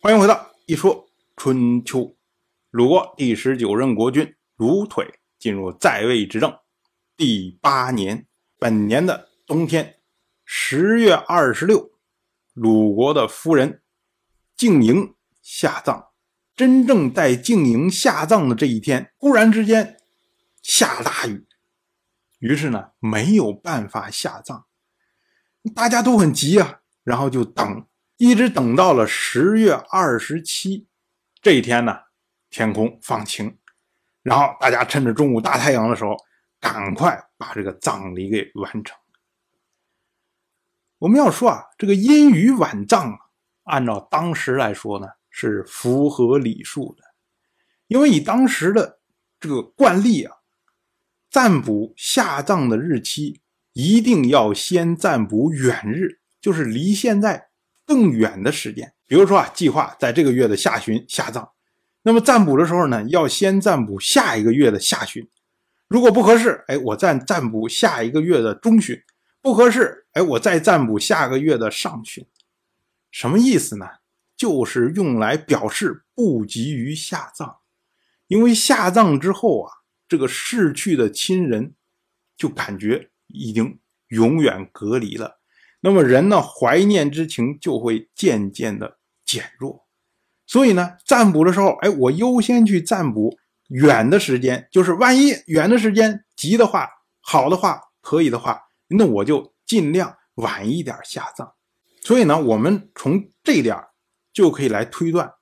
欢迎回到一说春秋。鲁国第十九任国君鲁腿进入在位执政第八年，本年的冬天，十月二十六，鲁国的夫人静营下葬。真正在静营下葬的这一天，忽然之间下大雨，于是呢没有办法下葬，大家都很急啊，然后就等。一直等到了十月二十七这一天呢，天空放晴，然后大家趁着中午大太阳的时候，赶快把这个葬礼给完成。我们要说啊，这个阴雨晚葬啊，按照当时来说呢，是符合礼数的，因为以当时的这个惯例啊，占卜下葬的日期一定要先占卜远日，就是离现在。更远的时间，比如说啊，计划在这个月的下旬下葬，那么占卜的时候呢，要先占卜下一个月的下旬。如果不合适，哎，我再占卜下一个月的中旬；不合适，哎，我再占卜下个月的上旬。什么意思呢？就是用来表示不急于下葬，因为下葬之后啊，这个逝去的亲人就感觉已经永远隔离了。那么人呢，怀念之情就会渐渐的减弱，所以呢，占卜的时候，哎，我优先去占卜远的时间，就是万一远的时间急的话，好的话，可以的话，那我就尽量晚一点下葬。所以呢，我们从这点就可以来推断，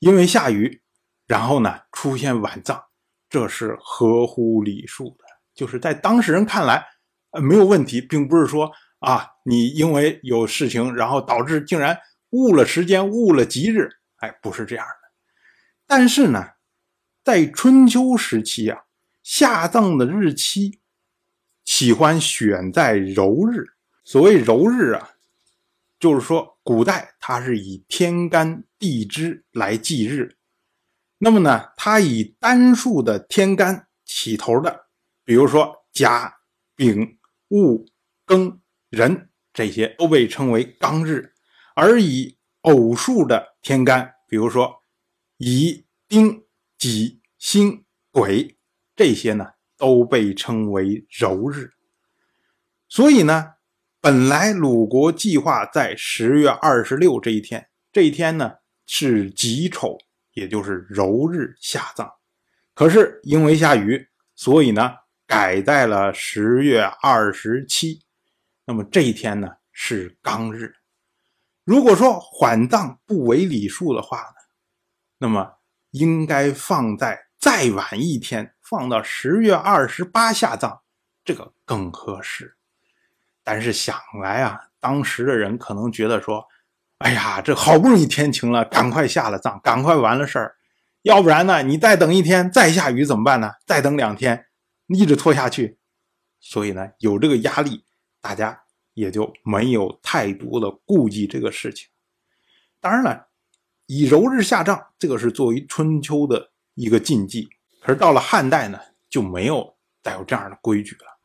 因为下雨，然后呢出现晚葬，这是合乎礼数的，就是在当事人看来，呃，没有问题，并不是说。啊，你因为有事情，然后导致竟然误了时间，误了吉日，哎，不是这样的。但是呢，在春秋时期啊，下葬的日期喜欢选在柔日。所谓柔日啊，就是说古代它是以天干地支来记日。那么呢，它以单数的天干起头的，比如说甲、丙、戊、庚。人这些都被称为刚日，而以偶数的天干，比如说乙、丁、己、辛、癸这些呢，都被称为柔日。所以呢，本来鲁国计划在十月二十六这一天，这一天呢是己丑，也就是柔日下葬。可是因为下雨，所以呢改在了十月二十七。那么这一天呢是刚日，如果说缓葬不为礼数的话呢，那么应该放在再晚一天，放到十月二十八下葬，这个更合适。但是想来啊，当时的人可能觉得说，哎呀，这好不容易天晴了，赶快下了葬，赶快完了事儿，要不然呢，你再等一天再下雨怎么办呢？再等两天，一直拖下去，所以呢，有这个压力。大家也就没有太多的顾忌这个事情。当然了，以柔日下葬，这个是作为春秋的一个禁忌。可是到了汉代呢，就没有再有这样的规矩了。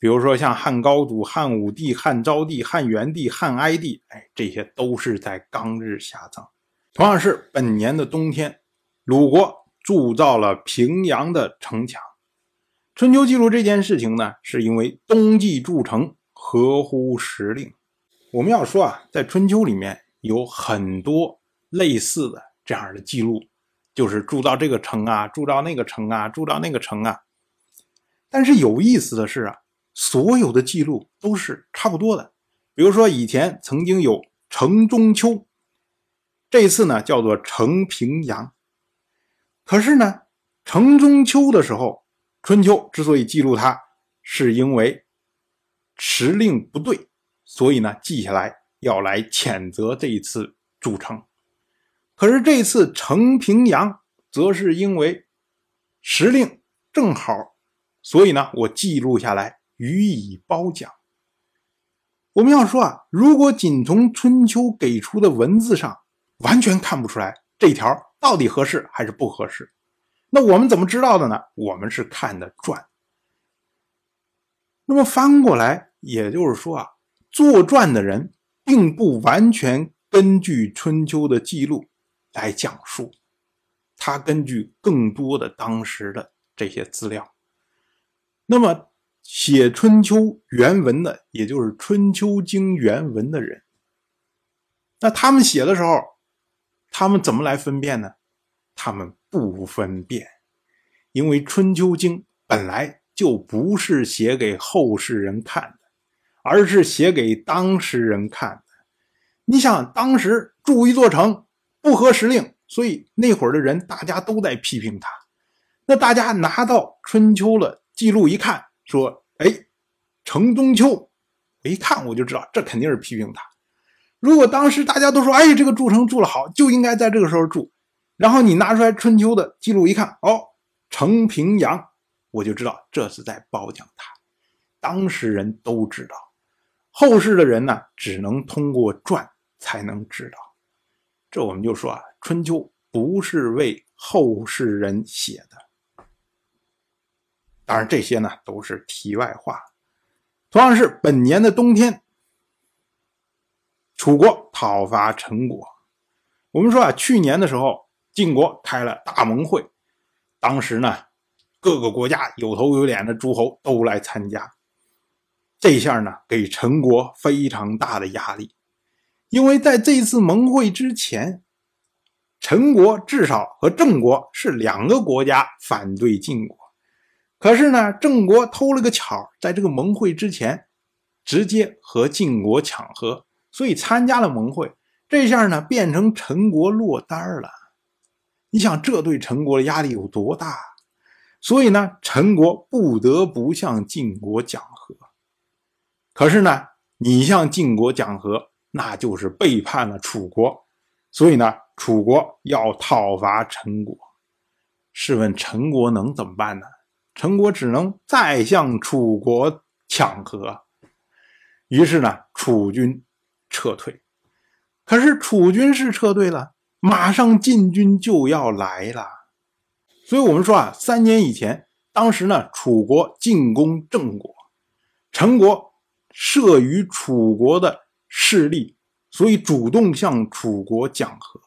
比如说像汉高祖、汉武帝、汉昭帝、汉元帝、汉哀帝，哎，这些都是在刚日下葬。同样是本年的冬天，鲁国铸造了平阳的城墙。春秋记录这件事情呢，是因为冬季筑城。合乎时令。我们要说啊，在春秋里面有很多类似的这样的记录，就是住到这个城啊，住到那个城啊，住到那个城啊。但是有意思的是啊，所有的记录都是差不多的。比如说以前曾经有城中秋，这次呢叫做城平阳。可是呢，城中秋的时候，春秋之所以记录它，是因为。时令不对，所以呢，记下来要来谴责这一次筑城。可是这次城平阳，则是因为时令正好，所以呢，我记录下来予以褒奖。我们要说啊，如果仅从春秋给出的文字上，完全看不出来这条到底合适还是不合适，那我们怎么知道的呢？我们是看的传。那么翻过来。也就是说啊，作传的人并不完全根据春秋的记录来讲述，他根据更多的当时的这些资料，那么写《春秋》原文的，也就是《春秋经》原文的人，那他们写的时候，他们怎么来分辨呢？他们不分辨，因为《春秋经》本来就不是写给后世人看的，而是写给当时人看的。你想，当时筑一座城不合时令，所以那会儿的人大家都在批评他。那大家拿到《春秋》的记录一看，说：“哎，城中秋。”我一看我就知道，这肯定是批评他。如果当时大家都说：“哎，这个筑城筑了好，就应该在这个时候筑。”然后你拿出来春秋的记录一看，哦，城平阳，我就知道这是在褒奖他。当时人都知道，后世的人呢，只能通过传才能知道。这我们就说啊，春秋不是为后世人写的。当然，这些呢都是题外话。同样是本年的冬天，楚国讨伐陈国。我们说啊，去年的时候。晋国开了大盟会，当时呢，各个国家有头有脸的诸侯都来参加。这下呢，给陈国非常大的压力，因为在这次盟会之前，陈国至少和郑国是两个国家反对晋国。可是呢，郑国偷了个巧，在这个盟会之前，直接和晋国抢和，所以参加了盟会。这下呢，变成陈国落单了。你想这对陈国的压力有多大？所以呢，陈国不得不向晋国讲和。可是呢，你向晋国讲和，那就是背叛了楚国。所以呢，楚国要讨伐陈国。试问陈国能怎么办呢？陈国只能再向楚国抢和。于是呢，楚军撤退。可是楚军是撤退了。马上晋军就要来了，所以我们说啊，三年以前，当时呢，楚国进攻郑国，陈国慑于楚国的势力，所以主动向楚国讲和，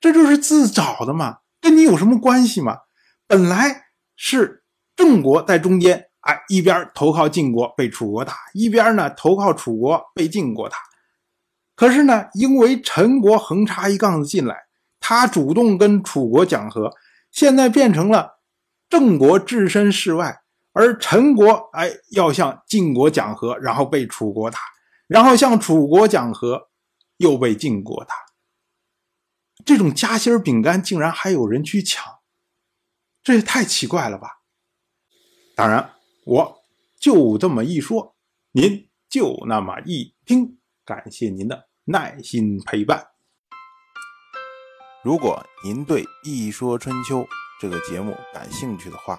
这就是自找的嘛，跟你有什么关系嘛？本来是郑国在中间，哎，一边投靠晋国被楚国打，一边呢投靠楚国被晋国打。可是呢，因为陈国横插一杠子进来，他主动跟楚国讲和，现在变成了郑国置身事外，而陈国哎要向晋国讲和，然后被楚国打，然后向楚国讲和，又被晋国打。这种夹心饼干竟然还有人去抢，这也太奇怪了吧！当然，我就这么一说，您就那么一听。感谢您的耐心陪伴。如果您对《一说春秋》这个节目感兴趣的话，